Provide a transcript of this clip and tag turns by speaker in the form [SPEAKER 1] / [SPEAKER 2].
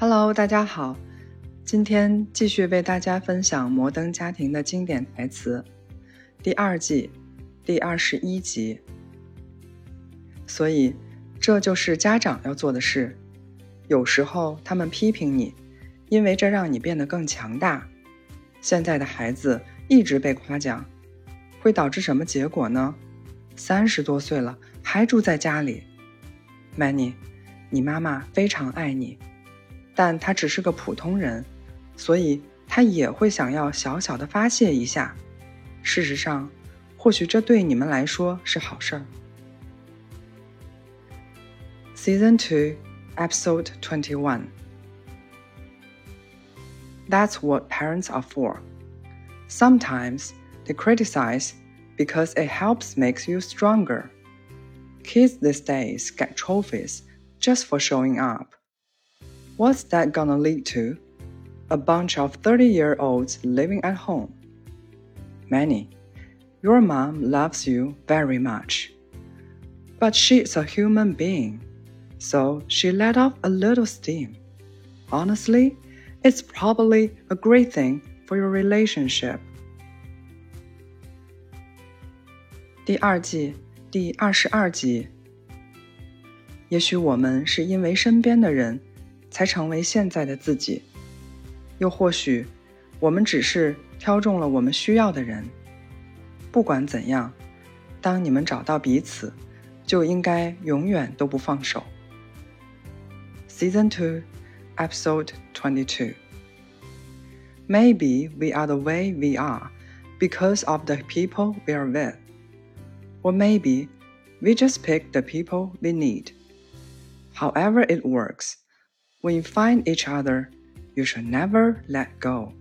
[SPEAKER 1] Hello，大家好，今天继续为大家分享《摩登家庭》的经典台词，第二季第二十一集。所以，这就是家长要做的事。有时候他们批评你，因为这让你变得更强大。现在的孩子一直被夸奖，会导致什么结果呢？三十多岁了还住在家里，Many，你妈妈非常爱你，但她只是个普通人，所以她也会想要小小的发泄一下。事实上，或许这对你们来说是好事儿。Season Two, Episode Twenty-One. That's what parents are for. Sometimes they criticize because it helps makes you stronger. Kids these days get trophies just for showing up. What's that gonna lead to? A bunch of 30 year olds living at home. Manny. Your mom loves you very much. But she's a human being, so she let off a little steam. Honestly, it's probably a great thing for your relationship. 第二季第二十二集。也许我们是因为身边的人才成为现在的自己；又或许，我们只是挑中了我们需要的人。不管怎样，当你们找到彼此，就应该永远都不放手。Season 2, Episode 22. Maybe we are the way we are because of the people we are with. Or maybe we just pick the people we need. However, it works, when you find each other, you should never let go.